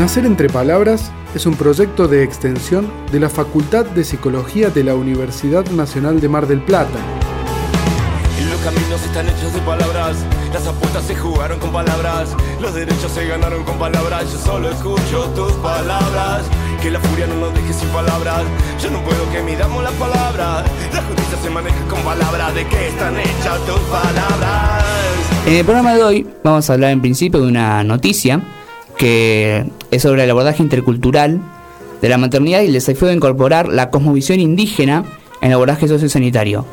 Nacer entre Palabras es un proyecto de extensión de la Facultad de Psicología de la Universidad Nacional de Mar del Plata. Los caminos están hechos de palabras, las apuestas se jugaron con palabras, los derechos se ganaron con palabras, yo solo escucho tus palabras, que la furia no nos deje sin palabras, yo no puedo que midamos las palabras, la justicia se maneja con palabras, ¿de qué están hechas tus palabras? En el programa de hoy vamos a hablar en principio de una noticia que es sobre el abordaje intercultural de la maternidad y el desafío de incorporar la cosmovisión indígena en el abordaje sociosanitario.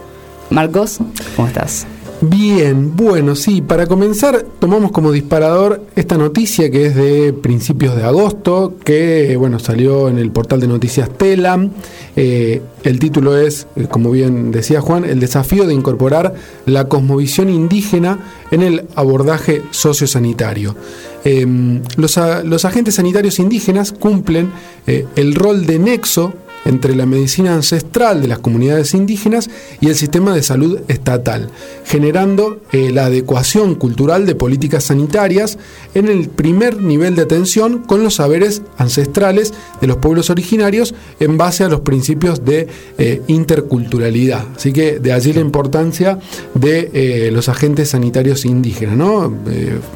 Marcos, ¿cómo estás? Bien, bueno, sí, para comenzar tomamos como disparador esta noticia que es de principios de agosto, que bueno, salió en el portal de noticias Telam. Eh, el título es, eh, como bien decía Juan, el desafío de incorporar la cosmovisión indígena en el abordaje sociosanitario. Em, los, los, agentes sanitarios indígenas cumplen eh, el rol de nexo entre la medicina ancestral de las comunidades indígenas y el sistema de salud estatal, generando eh, la adecuación cultural de políticas sanitarias en el primer nivel de atención con los saberes ancestrales de los pueblos originarios en base a los principios de eh, interculturalidad. Así que de allí la importancia de eh, los agentes sanitarios indígenas, ¿no?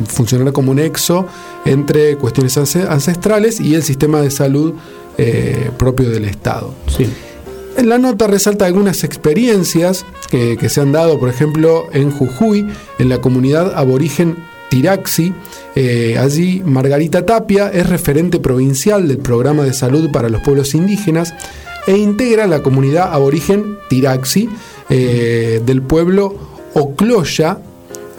funcionar como nexo entre cuestiones ancestrales y el sistema de salud eh, propio del Estado. Sí. En la nota resalta algunas experiencias que, se han dado, por ejemplo, en Jujuy, en la comunidad aborigen Tiraxi. Eh, allí Margarita Tapia es referente provincial del programa de salud para los pueblos indígenas e integra la comunidad aborigen Tiraxi eh, del pueblo Ocloya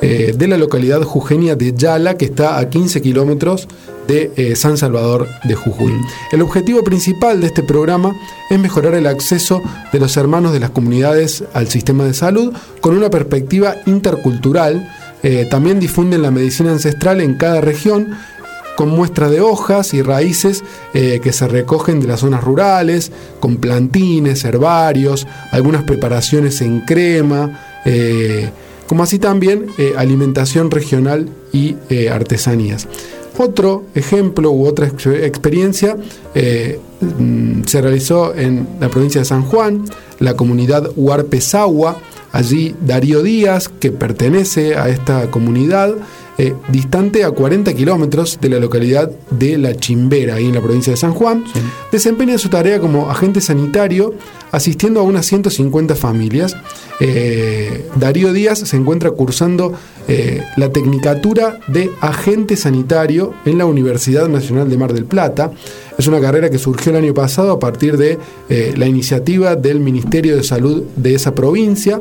de la localidad jujeña de Yala, que está a 15 kilómetros de eh, San Salvador de Jujuy. El objetivo principal de este programa es mejorar el acceso de los hermanos de las comunidades al sistema de salud con una perspectiva intercultural. Eh, también difunden la medicina ancestral en cada región con muestras de hojas y raíces eh, que se recogen de las zonas rurales, con plantines, herbarios, algunas preparaciones en crema, como así también alimentación regional y artesanías. Otro ejemplo u otra experiencia eh, mm, se realizó en la provincia de San Juan, la comunidad Huarpesagua. Allí Darío Díaz, que pertenece a esta comunidad, eh, distante a 40 kilómetros de la localidad de La Chimbera, ahí en la provincia de San Juan, desempeña su tarea como agente sanitario asistiendo a unas 150 familias. Eh, Darío Díaz se encuentra cursando eh, la Tecnicatura de Agente Sanitario en la Universidad Nacional de Mar del Plata. Es una carrera que surgió el año pasado a partir de la iniciativa del Ministerio de Salud de esa provincia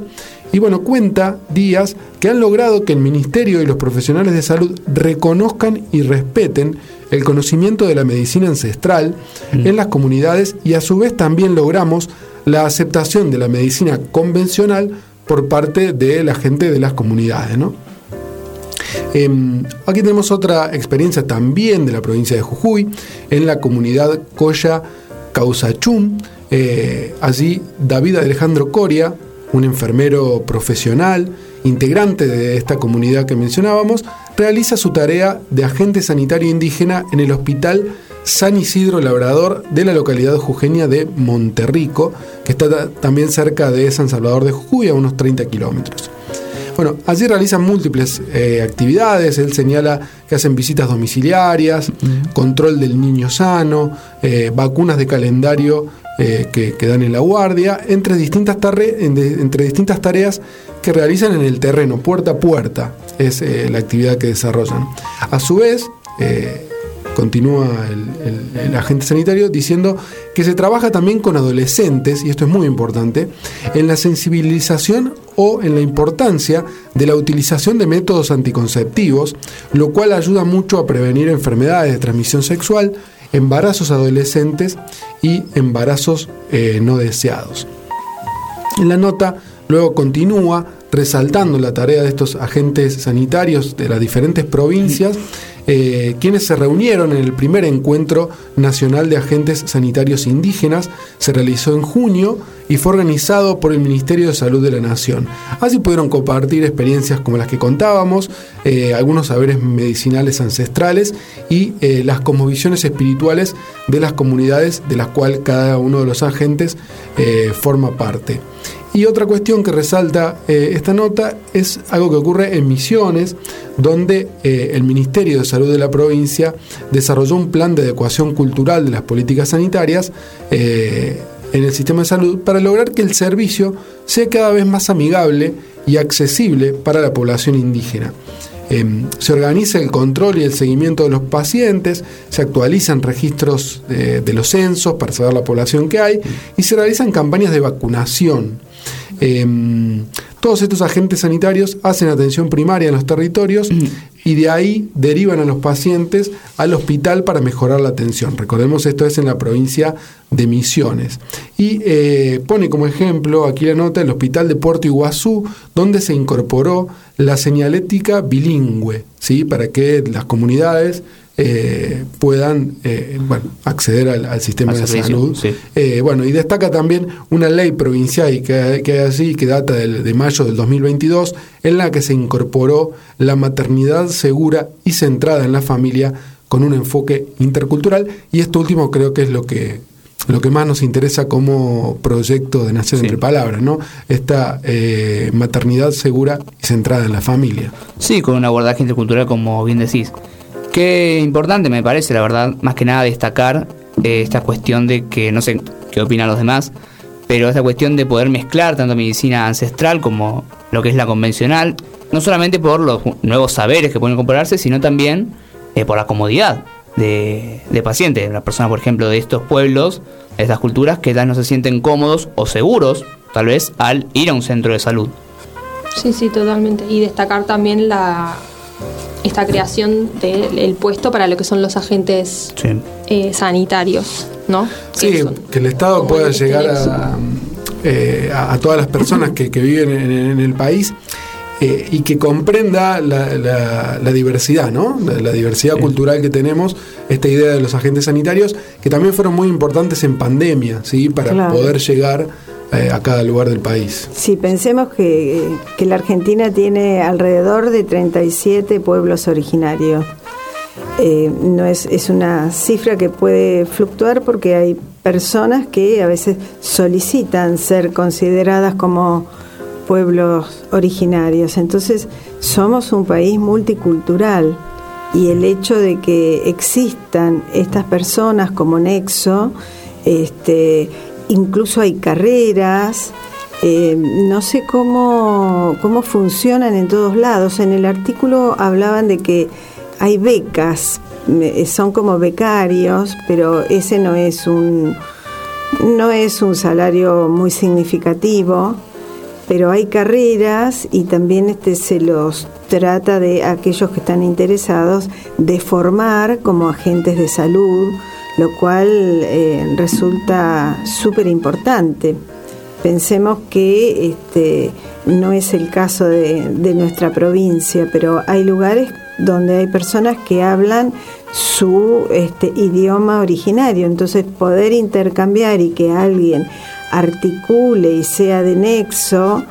y bueno, cuenta Díaz que han logrado que el Ministerio y los profesionales de salud reconozcan y respeten el conocimiento de la medicina ancestral mm. en las comunidades y a su vez también logramos la aceptación de la medicina convencional por parte de la gente de las comunidades. Em, aquí tenemos otra experiencia también de la provincia de Jujuy, en la comunidad Coya Causachún. Eh, allí David Alejandro Coria un enfermero profesional, integrante de esta comunidad que mencionábamos, realiza su tarea de agente sanitario indígena en el Hospital San Isidro Labrador de la localidad jujeña de Monterrico, que está también cerca de San Salvador de Jujuy, a unos 30 kilómetros. Bueno, allí realizan múltiples eh, actividades, él señala que hacen visitas domiciliarias, control del niño sano, eh, vacunas de calendario eh, que, dan en la guardia, entre distintas, tareas que realizan en el terreno, puerta a puerta, es eh, la actividad que desarrollan. A su vez, eh, continúa el, agente sanitario diciendo que se trabaja también con adolescentes, y esto es muy importante, en la sensibilización o en la importancia de la utilización de métodos anticonceptivos, lo cual ayuda mucho a prevenir enfermedades de transmisión sexual embarazos adolescentes y embarazos eh, no deseados. La nota luego continúa resaltando la tarea de estos agentes sanitarios de las diferentes provincias eh, quienes se reunieron en el primer encuentro nacional de agentes sanitarios indígenas. Se realizó en junio y fue organizado por el Ministerio de Salud de la Nación. Así pudieron compartir experiencias como las que contábamos, eh, algunos saberes medicinales ancestrales y eh, las cosmovisiones espirituales de las comunidades de las cuales cada uno de los agentes forma parte. Y otra cuestión que resalta eh, esta nota es algo que ocurre en Misiones, donde eh, el Ministerio de Salud de la provincia desarrolló un plan de adecuación cultural de las políticas sanitarias eh, en el sistema de salud para lograr que el servicio sea cada vez más amigable y accesible para la población indígena. Em, se organiza el control y el seguimiento de los pacientes, se actualizan registros de los censos para saber la población que hay y se realizan campañas de vacunación. Em, todos estos agentes sanitarios hacen atención primaria en los territorios y de ahí derivan a los pacientes al hospital para mejorar la atención. Recordemos, esto es en la provincia de Misiones. Y eh, pone como ejemplo aquí la nota el hospital de Puerto Iguazú, donde se incorporó la señalética bilingüe, ¿sí? para que las comunidades eh, puedan eh, bueno, acceder al, sistema de salud. Eh, bueno, y destaca también una ley provincial que, que así, que data de mayo del 2022, en la que se incorporó la maternidad segura y centrada en la familia con un enfoque intercultural. Y esto último creo que es lo que lo que más nos interesa como proyecto de Nación entre Palabras, ¿no? Esta maternidad segura y centrada en la familia. Sí, con un abordaje intercultural, como bien decís. Qué importante me parece, la verdad, más que nada destacar eh, esta cuestión de que, no sé qué opinan los demás, pero esta cuestión de poder mezclar tanto medicina ancestral como lo que es la convencional, no solamente por los nuevos saberes que pueden compararse, sino también eh, por la comodidad de, de pacientes. Las personas, por ejemplo, de estos pueblos, de estas culturas, que ya no se sienten cómodos o seguros, tal vez, al ir a un centro de salud. Sí, sí, totalmente. Y destacar también la, esta creación del puesto para lo que son los agentes eh, sanitarios, ¿no? Sí, que, el Estado pueda llegar eh, a, a, todas las personas que, viven en, el país. Eh, y que comprenda la, diversidad, ¿no? La, diversidad cultural que tenemos, esta idea de los agentes sanitarios, que también fueron muy importantes en pandemia, ¿sí? Para poder llegar eh, a cada lugar del país. Sí, pensemos que, la Argentina tiene alrededor de 37 pueblos originarios. Eh, no es, es una cifra que puede fluctuar porque hay personas que a veces solicitan ser consideradas como pueblos originarios. Entonces, somos un país multicultural y el hecho de que existan estas personas como nexo este, incluso hay carreras, eh, no sé cómo, cómo funcionan en todos lados. En el artículo hablaban de que hay becas, son como becarios, pero ese no es un no es un salario muy significativo, pero hay carreras y también este se los trata de aquellos que están interesados de formar como agentes de salud lo cual eh, resulta súper importante. Pensemos que este, no es el caso de, nuestra provincia, pero hay lugares donde hay personas que hablan su este, idioma originario, entonces poder intercambiar y que alguien articule y sea de nexo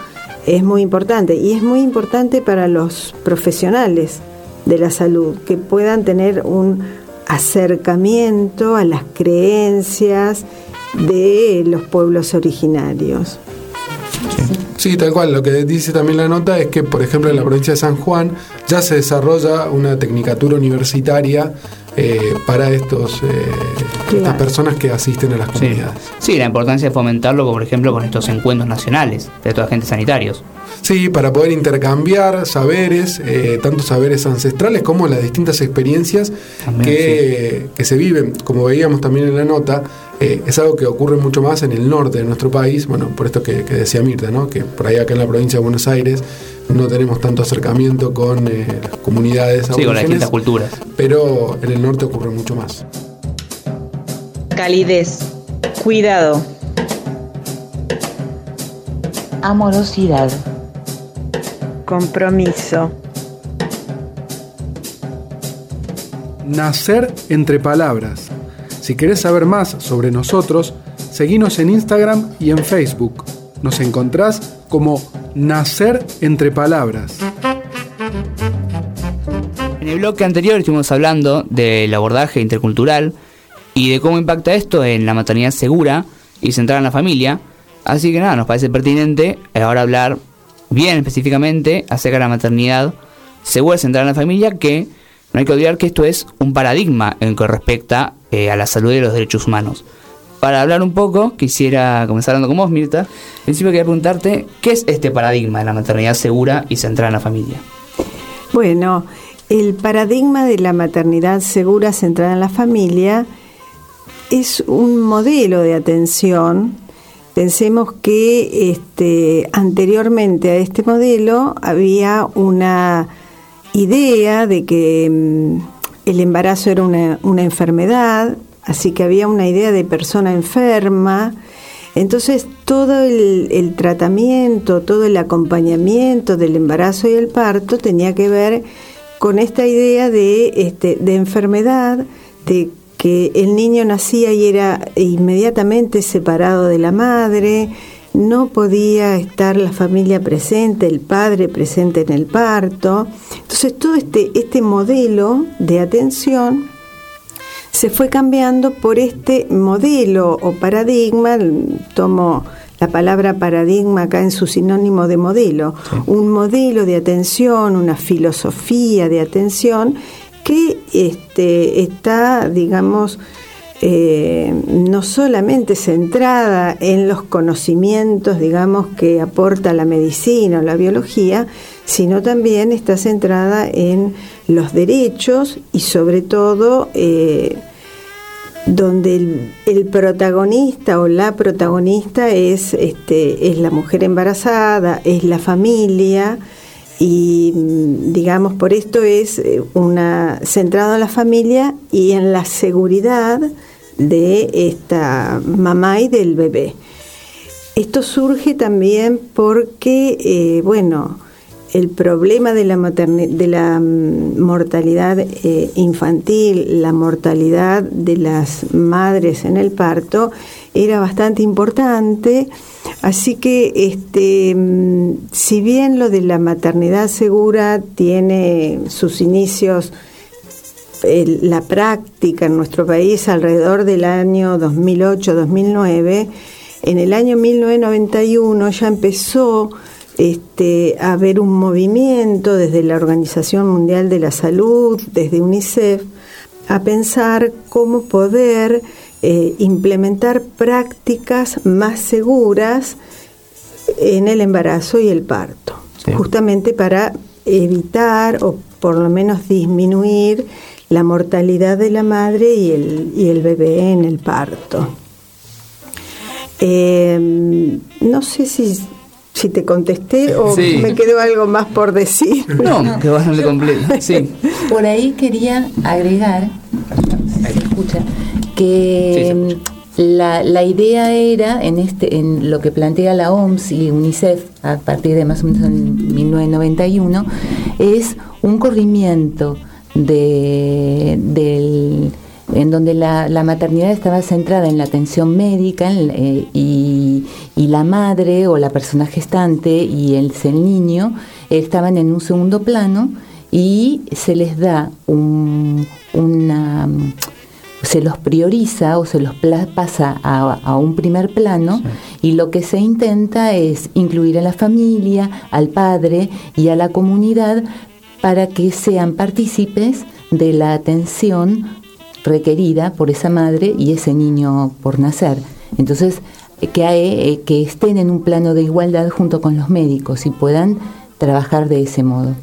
es muy importante y es muy importante para los profesionales de la salud que puedan tener un acercamiento a las creencias de los pueblos originarios. Sí. tal cual. Lo que dice también la nota es que, por ejemplo, en la provincia de San Juan ya se desarrolla una tecnicatura universitaria eh, para estos eh, estas personas que asisten a las comunidades. Sí. la importancia de fomentarlo, por ejemplo, con estos encuentros nacionales de estos agentes sanitarios. Sí, para poder intercambiar saberes, eh, tanto saberes ancestrales como las distintas experiencias que, se viven, como veíamos también en la nota, es algo que ocurre mucho más en el norte de nuestro país, bueno, por esto que, decía Mirta, ¿no? que por ahí acá en la provincia de Buenos Aires no tenemos tanto acercamiento con eh, las comunidades sí, con las distintas culturas. Pero en el norte ocurre mucho más. Calidez, cuidado, amorosidad, compromiso, Nacer entre Palabras. Si querés saber más sobre nosotros, seguinos en Instagram y en Facebook. Nos encontrás como Nacer entre Palabras. En el bloque anterior estuvimos hablando del abordaje intercultural y de cómo impacta esto en la maternidad segura y centrada en la familia. Así que nada, nos parece pertinente ahora hablar bien específicamente acerca de la maternidad segura y centrada en la familia, que no hay que olvidar que esto es un paradigma en lo que respecta eh, a la salud y los derechos humanos. Para hablar un poco, quisiera comenzar hablando con vos, Mirta. En principio quería preguntarte, ¿qué es este paradigma de la maternidad segura y centrada en la familia? Bueno, el paradigma de la maternidad segura centrada en la familia es un modelo de atención. Pensemos que este, anteriormente a este modelo había una idea de que mm, el embarazo era una, una enfermedad, así que había una idea de persona enferma. Entonces todo el, el, tratamiento, todo el acompañamiento del embarazo y el parto tenía que ver con esta idea de, este, de enfermedad, de que el niño nacía y era inmediatamente separado de la madre, no podía estar la familia presente, el padre presente en el parto. Entonces todo este, este modelo de atención se fue cambiando por este modelo o paradigma, tomo la palabra paradigma acá en su sinónimo de modelo, un modelo de atención, una filosofía de atención que este, está, digamos, eh, no solamente centrada en los conocimientos, digamos, que aporta la medicina o la biología, sino también está centrada en los derechos y sobre todo eh, donde el, protagonista o la protagonista es, este, es la mujer embarazada, es la familia y mm, digamos por esto es eh, una centrado en la familia y en la seguridad de esta mamá y del bebé. Esto surge también porque, eh, bueno, el problema de la, de la mm, mortalidad eh, infantil, la mortalidad de las madres en el parto, era bastante importante. Así que, este, mm, si bien lo de la maternidad segura tiene sus inicios, la práctica en nuestro país alrededor del año 2008-2009, en el año 1991 ya empezó este, haber un movimiento desde la Organización Mundial de la Salud, desde UNICEF, a pensar cómo poder eh, implementar prácticas más seguras en el embarazo y el parto, justamente para evitar o por lo menos disminuir la mortalidad de la madre y el, y el bebé en el parto. Eh, no sé si si te contesté o me quedó algo más por decir. No, que bastante completo. Sí. Por ahí quería agregar, escucha, que la, la, idea era en este en lo que plantea la OMS y UNICEF a partir de más o menos en 1991 es un corrimiento de, del en donde la, maternidad estaba centrada en la atención médica eh, y, la madre o la persona gestante y el, el niño estaban en un segundo plano y se les da un, una se los prioriza o se los pasa a, un primer plano y lo que se intenta es incluir a la familia, al padre y a la comunidad para que sean partícipes de la atención requerida por esa madre y ese niño por nacer. Entonces, que, eh, que estén en un plano de igualdad junto con los médicos y puedan trabajar de ese modo.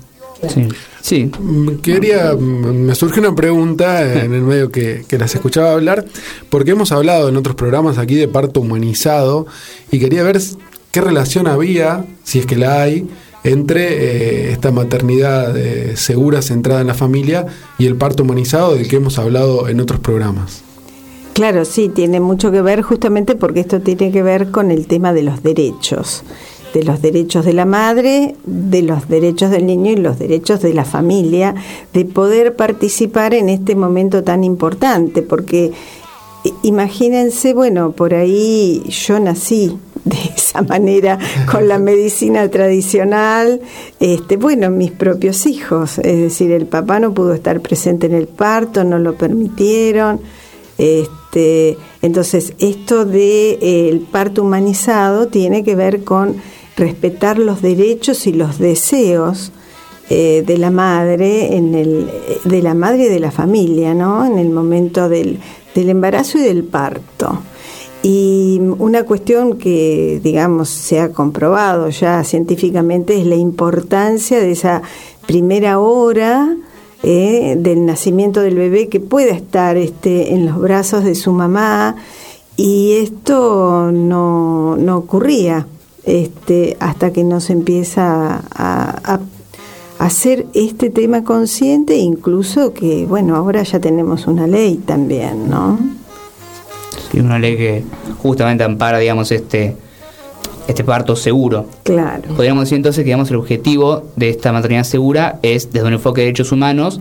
Sí. sí. Mm, quería, mm, me surge una pregunta en el medio que, que, las escuchaba hablar, porque hemos hablado en otros programas aquí de parto humanizado y quería ver qué relación había, si es que la hay, entre eh, esta maternidad eh, segura, centrada en la familia, y el parto humanizado del que hemos hablado en otros programas. Claro, sí, tiene mucho que ver justamente porque esto tiene que ver con el tema de los derechos. de los derechos de la madre, de los derechos del niño y los derechos de la familia, de poder participar en este momento tan importante, porque imagínense, bueno, por ahí yo nací de esa manera con la medicina tradicional, este, bueno, mis propios hijos, es decir, el papá no pudo estar presente en el parto, no lo permitieron, este, entonces esto de eh, parto humanizado tiene que ver con respetar los derechos y los deseos eh, de la madre de la madre y de la familia, ¿no? En el momento del del embarazo y del parto. Y una cuestión que, digamos, se ha comprobado ya científicamente es la importancia de esa primera hora eh, del nacimiento del bebé que pueda estar este, en los brazos de su mamá. Y esto no, no ocurría este, hasta que nos empieza a, a hacer este tema consciente, incluso que, bueno, ahora ya tenemos una ley también, ¿no? Sí, una ley que justamente ampara, digamos, este, este parto seguro. Claro. Podríamos decir entonces que digamos, el objetivo de esta maternidad segura es, desde un enfoque de derechos humanos,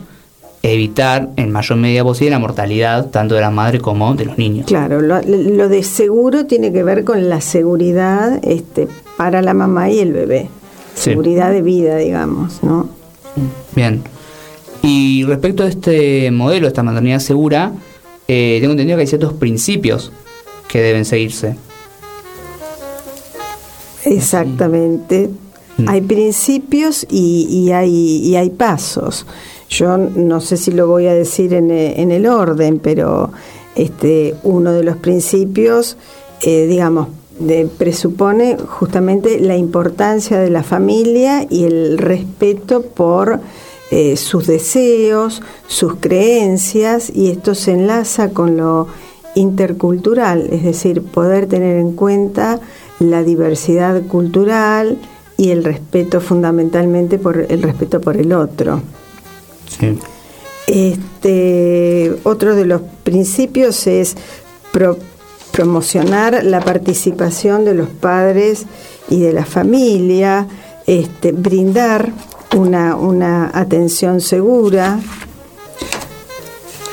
evitar en mayor medida posible la mortalidad tanto de la madre como de los niños. Claro, lo, lo de seguro tiene que ver con la seguridad este, para la mamá y el bebé seguridad de vida, digamos, ¿no? Bien. Y respecto a este modelo, esta maternidad segura, eh, tengo entendido que hay ciertos principios que deben seguirse. Exactamente. Mm. Hay principios y, hay, y hay pasos. Yo no sé si lo voy a decir en, en el orden, pero este, uno de los principios, eh, digamos, de, presupone justamente la importancia de la familia y el respeto por eh, sus deseos, sus creencias, y esto se enlaza con lo intercultural, es decir, poder tener en cuenta la diversidad cultural y el respeto fundamentalmente por el respeto por el otro. Este, otro de los principios es promocionar la participación de los padres y de la familia, este, brindar una, atención segura.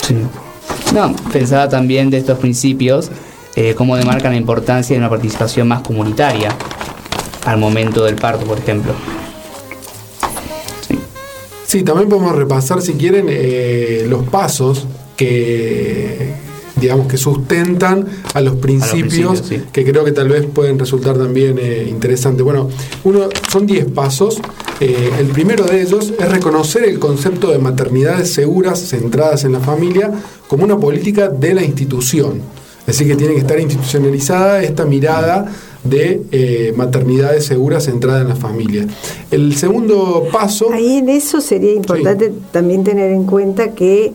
Sí. No, pensaba también de estos principios, eh, cómo demarcan la importancia de una participación más comunitaria al momento del parto, por ejemplo. Sí, también podemos repasar, si quieren, eh, los pasos que digamos que sustentan a los principios, que creo que tal vez pueden resultar también eh, interesantes. Bueno, uno, son 10 pasos. Eh, el primero de ellos es reconocer el concepto de maternidades seguras centradas en la familia como una política de la institución. Es decir, que tiene que estar institucionalizada esta mirada de eh, maternidades seguras centradas en la familia. El segundo paso... Ahí en eso sería importante también tener en cuenta que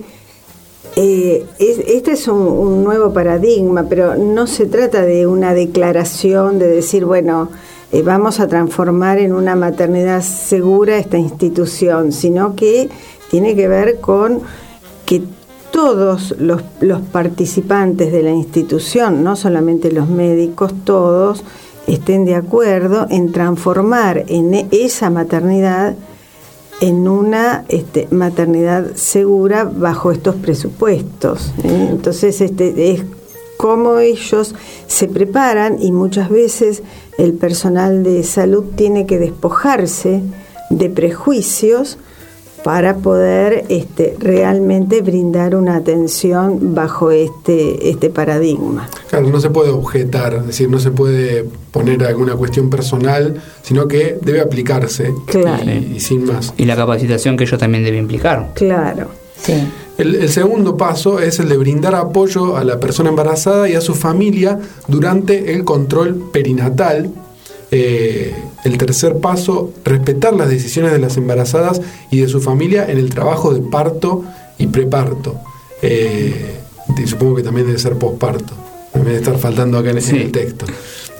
eh, este es un, nuevo paradigma, pero no se trata de una declaración de decir, bueno, eh, vamos a transformar en una maternidad segura esta institución, sino que tiene que ver con que todos los, participantes de la institución, no solamente los médicos, todos estén de acuerdo en transformar en esa maternidad en una este, maternidad segura bajo estos presupuestos. ¿eh? Entonces, este, es cómo ellos se preparan y muchas veces el personal de salud tiene que despojarse de prejuicios para poder este, realmente brindar una atención bajo este, este paradigma. Claro, no se puede objetar, es decir, no se puede poner alguna cuestión personal, sino que debe aplicarse y, sin más. Y la capacitación que ello también debe implicar. Claro. Sí. El, segundo paso es el de brindar apoyo a la persona embarazada y a su familia durante el control perinatal. Eh, el tercer paso, respetar las decisiones de las embarazadas y de su familia en el trabajo de parto y preparto. Eh, y supongo que también debe ser posparto. Debe estar faltando acá en, el texto.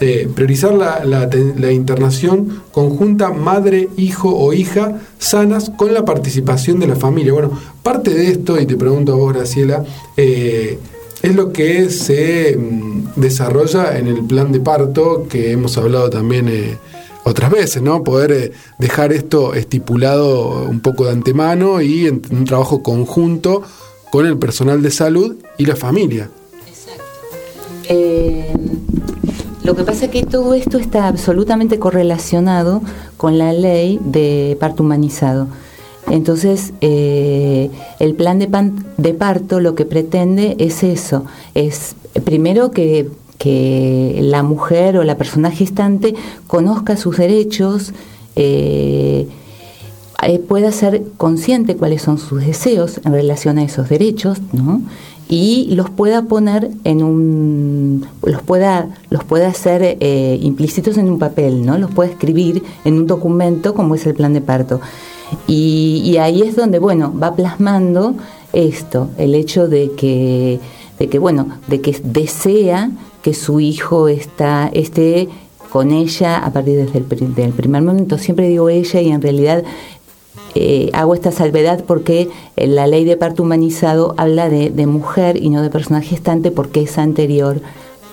Eh, priorizar la, la, internación conjunta madre-hijo o hija sanas con la participación de la familia. Bueno, parte de esto, y te pregunto a vos, Graciela, eh, es lo que se mm, desarrolla en el plan de parto que hemos hablado también otras veces, ¿no? Poder eh, dejar esto estipulado un poco de antemano y en un trabajo conjunto con el personal de salud y la familia. Exacto. Eh, lo que pasa es que todo esto está absolutamente correlacionado con la ley de parto humanizado. Entonces, eh, el plan de, de, parto lo que pretende es eso, es primero que, la mujer o la persona gestante conozca sus derechos, eh, eh, pueda ser consciente cuáles son sus deseos en relación a esos derechos, ¿no? y los pueda poner en un los pueda los pueda hacer implícitos en un papel no los pueda escribir en un documento como es el plan de parto y, ahí es donde, bueno, va plasmando esto, el hecho de que, de que bueno, de que desea que su hijo está, esté con ella a partir desde el del primer momento. Siempre digo ella y en realidad eh, hago esta salvedad porque la ley de parto humanizado habla de, de, mujer y no de persona gestante porque es anterior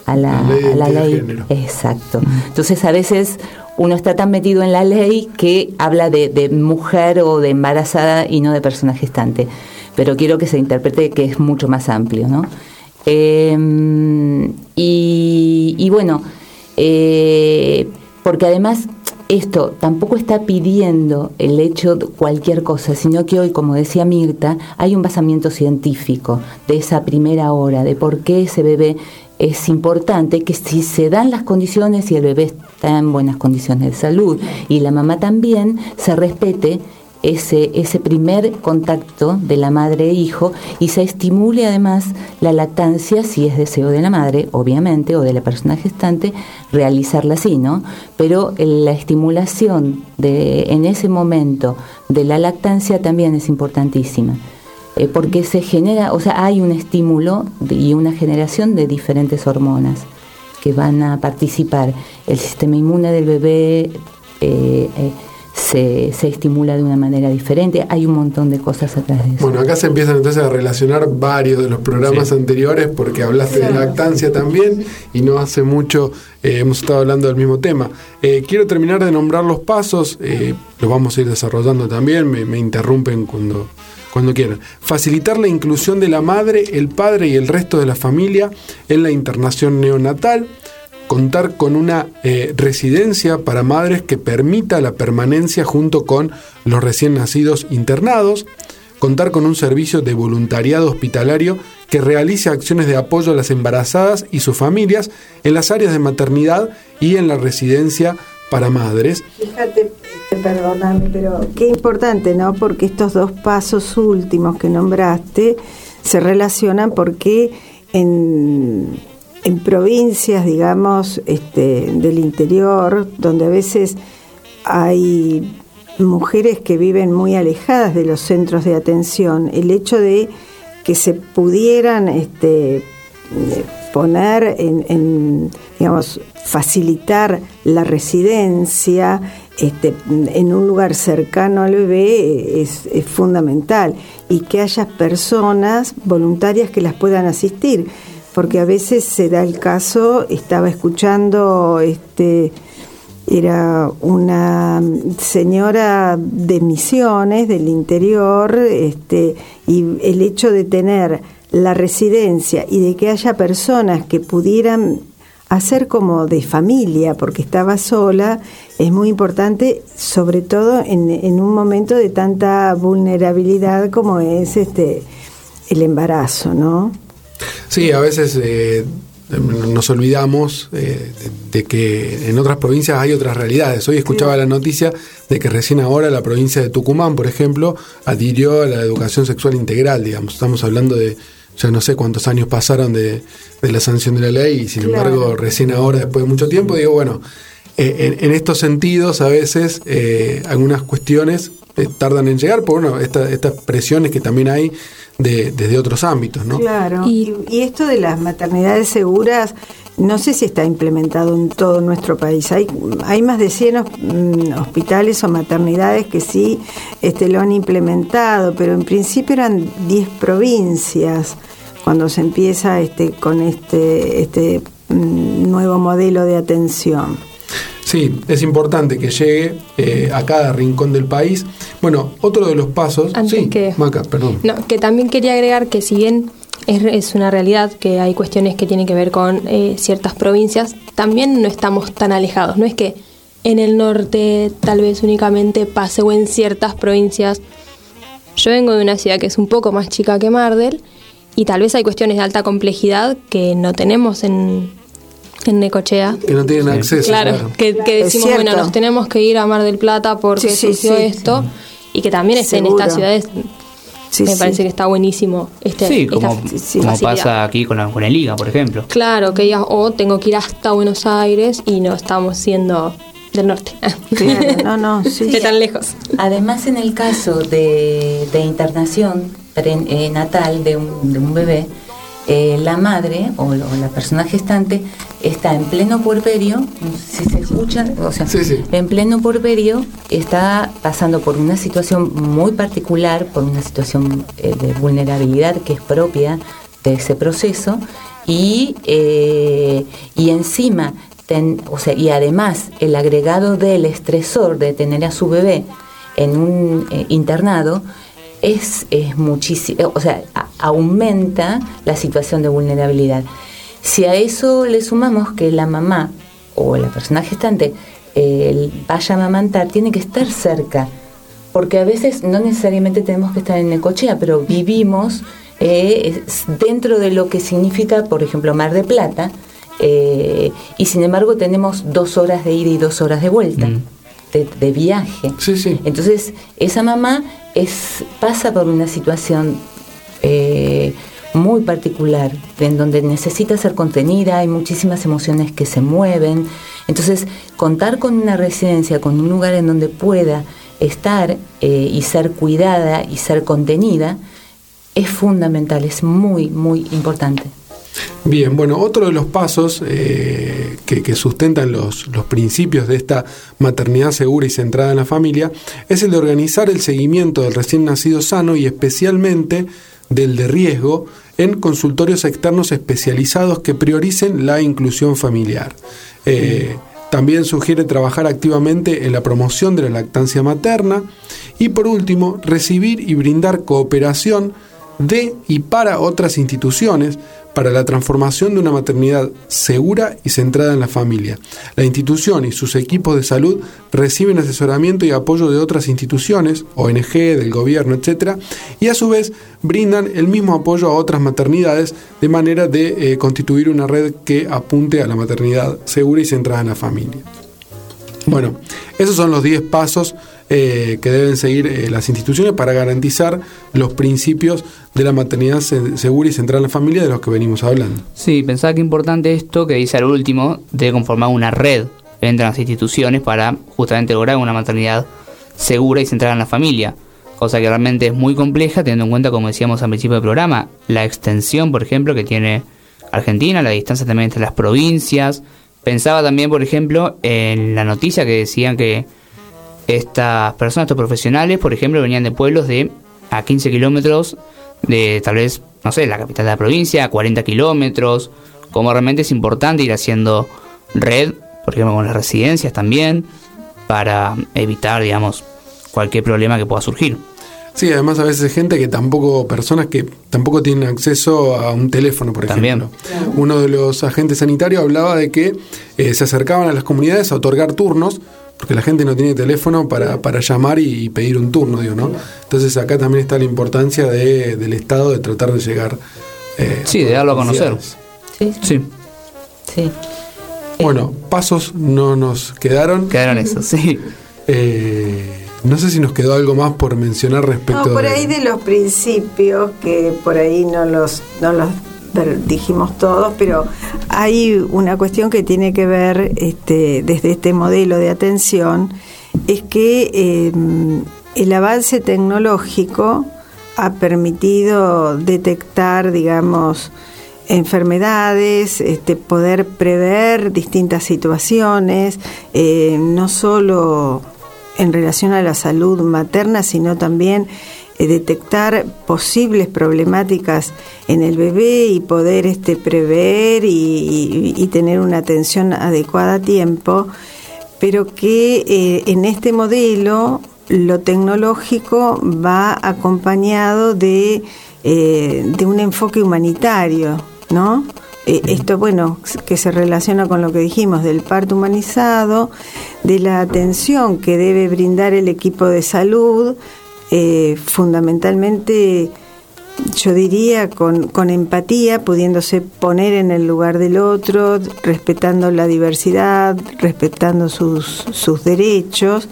a la, a la ley. Exacto. Entonces a veces uno está tan metido en la ley que habla de, mujer o de embarazada y no de persona gestante. Pero quiero que se interprete que es mucho más amplio, ¿no? Em, y, bueno, eh, porque además esto tampoco está pidiendo el hecho cualquier cosa, sino que hoy, como decía Mirta, hay un basamiento científico de esa primera hora, de por qué ese bebé es importante que si se dan las condiciones y el bebé está en buenas condiciones de salud y la mamá también, se respete ese, ese primer contacto de la madre e hijo y se estimule además la lactancia, si es deseo de la madre, obviamente, o de la persona gestante, realizarla así, ¿no? Pero la estimulación de, en ese momento de la lactancia también es importantísima. Eh, porque se genera, o sea, hay un estímulo y una generación de diferentes hormonas que van a participar. El sistema inmune del bebé eh, eh, se, se, estimula de una manera diferente. Hay un montón de cosas atrás de eso. Bueno, acá se empiezan entonces a relacionar varios de los programas anteriores porque hablaste de lactancia también y no hace mucho hemos estado hablando del mismo tema. quiero terminar de nombrar los pasos, los vamos a ir desarrollando también, me, me interrumpen cuando cuando quieran. Facilitar la inclusión de la madre, el padre y el resto de la familia en la internación neonatal. Contar con una eh, residencia para madres que permita la permanencia junto con los recién nacidos internados. Contar con un servicio de voluntariado hospitalario que realice acciones de apoyo a las embarazadas y sus familias en las áreas de maternidad y en la residencia para madres. Fíjate, perdóname, pero qué importante, ¿no? Porque estos dos pasos últimos que nombraste se relacionan porque en, en provincias, digamos, este, del interior, donde a veces hay mujeres que viven muy alejadas de los centros de atención, el hecho de que se pudieran este, poner en, digamos, facilitar la residencia este, en un lugar cercano al bebé es, fundamental. Y que haya personas voluntarias que las puedan asistir, porque a veces se da el caso, estaba escuchando, este, era una señora de misiones del interior, este, y el hecho de tener la residencia y de que haya personas que pudieran hacer como de familia, porque estaba sola, es muy importante, sobre todo en, en un momento de tanta vulnerabilidad como es este el embarazo, ¿no? Sí, a veces eh, nos olvidamos eh, de, que en otras provincias hay otras realidades. Hoy escuchaba la noticia de que recién ahora la provincia de Tucumán, por ejemplo, adhirió a la educación sexual integral, digamos. Estamos hablando de ya no sé cuántos años pasaron de, la sanción de la ley y sin embargo recién ahora, después de mucho tiempo, digo, bueno, eh, en, estos sentidos a veces eh, algunas cuestiones eh, tardan en llegar por bueno, estas presiones que también hay de, desde otros ámbitos, ¿no? Claro, y, y, esto de las maternidades seguras, no sé si está implementado en todo nuestro país. Hay, hay más de 100 mm, hospitales o maternidades que sí este, lo han implementado, pero en principio eran 10 provincias cuando se empieza este, con este, este mm, nuevo modelo de atención. Sí, es importante que llegue eh, a cada rincón del país. Bueno, otro de los pasos. sí, que, Maca, perdón. No, que también quería agregar que si bien es, una realidad que hay cuestiones que tienen que ver con eh, ciertas provincias, también no estamos tan alejados. No es que en el norte tal vez únicamente pase o en ciertas provincias. Yo vengo de una ciudad que es un poco más chica que Mardel y tal vez hay cuestiones de alta complejidad que no tenemos en, en Necochea. Que no tienen acceso. Claro, Que, decimos, bueno, nos tenemos que ir a Mar del Plata porque sí, esto y que también es en estas ciudades. me parece que está buenísimo. Este, sí, como, pasa aquí con, la, con el Liga, por ejemplo. Claro, que digas, o oh, tengo que ir hasta Buenos Aires y no estamos siendo del norte. no, no, sí. De tan lejos. Además, en el caso de, de internación natal de un, de un bebé, eh, la madre o, la persona gestante está en pleno puerperio, si se escucha, o sea, en pleno puerperio está pasando por una situación muy particular, por una situación eh, de vulnerabilidad que es propia de ese proceso y, eh, y encima, o sea, y además el agregado del estresor de tener a su bebé en un internado, es, es muchísimo, o sea, aumenta la situación de vulnerabilidad. Si a eso le sumamos que la mamá o la persona gestante eh, vaya a amamantar, tiene que estar cerca, porque a veces no necesariamente tenemos que estar en Necochea, pero vivimos eh, dentro de lo que significa, por ejemplo, Mar de Plata, eh, y sin embargo tenemos dos horas de ida y dos horas de vuelta. Mm. De, viaje. Entonces, esa mamá es, pasa por una situación eh, muy particular, en donde necesita ser contenida, hay muchísimas emociones que se mueven. Entonces, contar con una residencia, con un lugar en donde pueda estar eh, y ser cuidada y ser contenida, es fundamental, es muy, muy importante. Bien, bueno, otro de los pasos eh, que, sustentan los, los, principios de esta maternidad segura y centrada en la familia es el de organizar el seguimiento del recién nacido sano y especialmente del de riesgo en consultorios externos especializados que prioricen la inclusión familiar. Eh, también sugiere trabajar activamente en la promoción de la lactancia materna y por último, recibir y brindar cooperación de y para otras instituciones para la transformación de una maternidad segura y centrada en la familia. La institución y sus equipos de salud reciben asesoramiento y apoyo de otras instituciones, ONG, del gobierno, etc., y a su vez brindan el mismo apoyo a otras maternidades de manera de eh, constituir una red que apunte a la maternidad segura y centrada en la familia. Bueno, esos son los 10 pasos eh, que deben seguir eh, las instituciones para garantizar los principios de la maternidad segura y central en la familia de los que venimos hablando. Sí, pensaba que importante esto que dice al último, de conformar una red entre las instituciones para justamente lograr una maternidad segura y centrada en la familia. Cosa que realmente es muy compleja teniendo en cuenta, como decíamos al principio del programa, la extensión, por ejemplo, que tiene Argentina, la distancia también entre las provincias, Pensaba también, por ejemplo, en la noticia que decían que estas personas, estos profesionales, por ejemplo, venían de pueblos de a 15 kilómetros de tal vez, no sé, la capital de la provincia, a 40 kilómetros, como realmente es importante ir haciendo red, por ejemplo, con las residencias también, para evitar, digamos, cualquier problema que pueda surgir. Sí, además a veces hay gente que tampoco, personas que tampoco tienen acceso a un teléfono, por ejemplo. Uno de los agentes sanitarios hablaba de que eh, se acercaban a las comunidades a otorgar turnos, porque la gente no tiene teléfono para, para llamar y, pedir un turno, digo, ¿no? Entonces acá también está la importancia de, del Estado de tratar de llegar. Eh, sí, de darlo a conocer. Sí. Sí. sí. Bueno, pasos no nos quedaron. Quedaron eso, sí. Eh, no sé si nos quedó algo más por mencionar respecto. No, por ahí de los principios, que por ahí no los, no los dijimos todos, pero hay una cuestión que tiene que ver este, desde este modelo de atención, es que em, el avance tecnológico ha permitido detectar, digamos, enfermedades, este, poder prever distintas situaciones, eh, no solo en relación a la salud materna, sino también detectar posibles problemáticas en el bebé y poder este, prever y, tener una atención adecuada a tiempo. pero que eh, en este modelo lo tecnológico va acompañado de, eh, de un enfoque humanitario, ¿no? Eh, esto, bueno, que se relaciona con lo que dijimos del parto humanizado, de la atención que debe brindar el equipo de salud, fundamentalmente yo diría con, con, empatía, pudiéndose poner en el lugar del otro, respetando la diversidad, respetando sus, sus derechos,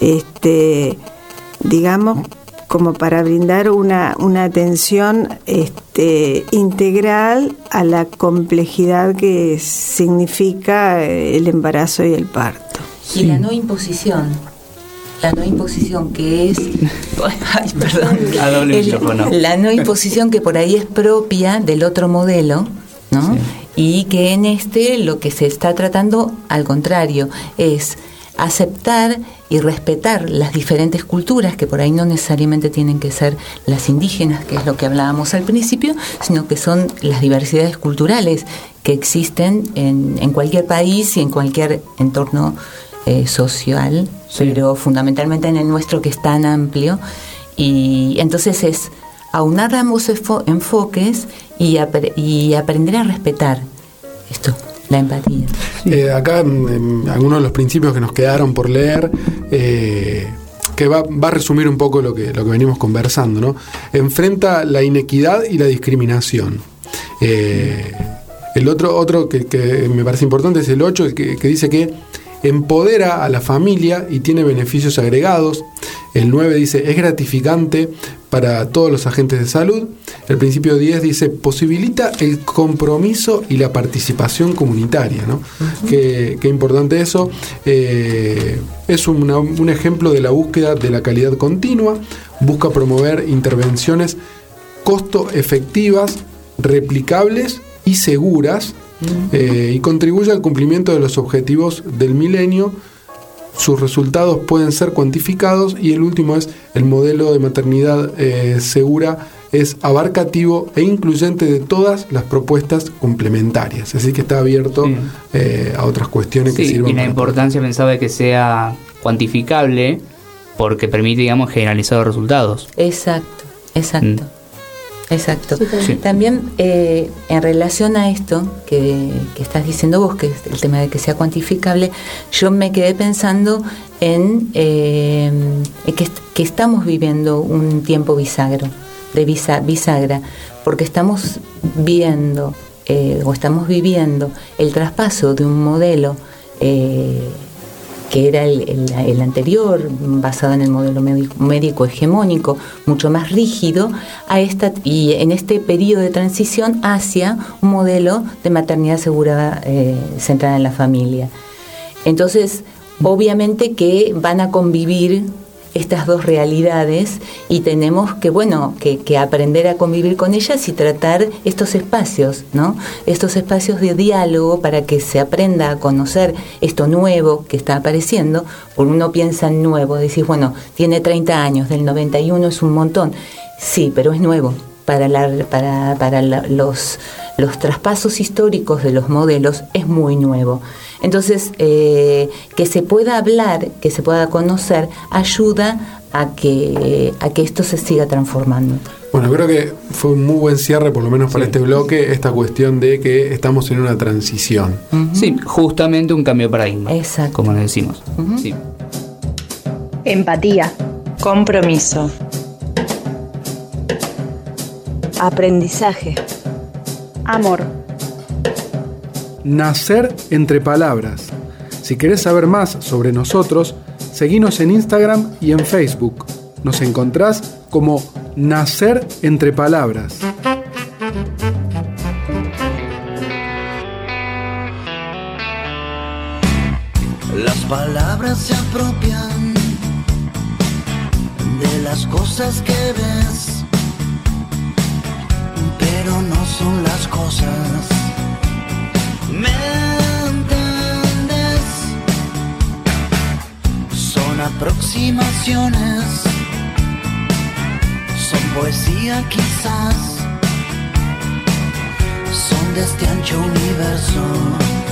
este, digamos, como para brindar una, una atención este, integral a la complejidad que significa el embarazo y el parto. Y la no imposición la no imposición que es ay, perdón, la no imposición que por ahí es propia del otro modelo ¿no? y que en este lo que se está tratando al contrario es aceptar y respetar las diferentes culturas, que por ahí no necesariamente tienen que ser las indígenas, que es lo que hablábamos al principio, sino que son las diversidades culturales que existen en, en cualquier país y en cualquier entorno eh, social, pero fundamentalmente en el nuestro que es tan amplio. Y entonces es aunar ambos enfoques y, y aprender a respetar esto, la empatía. Eh, acá algunos de los principios que nos quedaron por leer, eh, que va, va, a resumir un poco lo que, lo que venimos conversando, ¿no? Enfrenta la inequidad y la discriminación. el otro, otro que, que, me parece importante es el 8, que, que dice que empodera a la familia y tiene beneficios agregados. El 9 dice, es gratificante para todos los agentes de salud. El principio 10 dice, posibilita el compromiso y la participación comunitaria. ¿no? qué, importante eso. Eh, es un ejemplo de la búsqueda de la calidad continua. Busca promover intervenciones costo efectivas, replicables y seguras eh, y contribuye al cumplimiento de los objetivos del milenio. Sus resultados pueden ser cuantificados y el último es el modelo de maternidad eh, segura es abarcativo e incluyente de todas las propuestas complementarias. Así que está abierto eh, a otras cuestiones que sirvan. Y la importancia pensaba de que sea cuantificable porque permite, digamos, generalizar los resultados. Exacto, exacto. Mm. Exacto. También eh, en relación a esto que, estás diciendo vos, que es el tema de que sea cuantificable, yo me quedé pensando en eh, que, estamos viviendo un tiempo bisagro, de bisagra, porque estamos viendo eh, o estamos viviendo el traspaso de un modelo que era el, anterior, basado en el modelo médico, hegemónico, mucho más rígido, a esta, y en este periodo de transición hacia un modelo de maternidad segura eh, centrada en la familia. Entonces, obviamente que van a convivir estas dos realidades y tenemos que, bueno, que, aprender a convivir con ellas y tratar estos espacios, ¿no? Estos espacios de diálogo para que se aprenda a conocer esto nuevo que está apareciendo, porque uno piensa en nuevo, decís, bueno, tiene 30 años, del 91 es un montón. Sí, pero es nuevo. Para, la, para, para los, los traspasos históricos de los modelos es muy nuevo. Entonces, eh, que se pueda hablar, que se pueda conocer, ayuda a que, a que esto se siga transformando. Bueno, creo que fue un muy buen cierre, por lo menos para este bloque, esta cuestión de que estamos en una transición. Sí, justamente un cambio de paradigma. Exacto. Como le decimos. sí. Empatía. Compromiso. Aprendizaje. Amor. Nacer entre palabras. Si querés saber más sobre nosotros, seguinos en Instagram y en Facebook. Nos encontrás como Nacer entre palabras. Las palabras se apropian de las cosas que ves, pero no son las cosas aproximaciones, son poesía quizás, son de este ancho universo.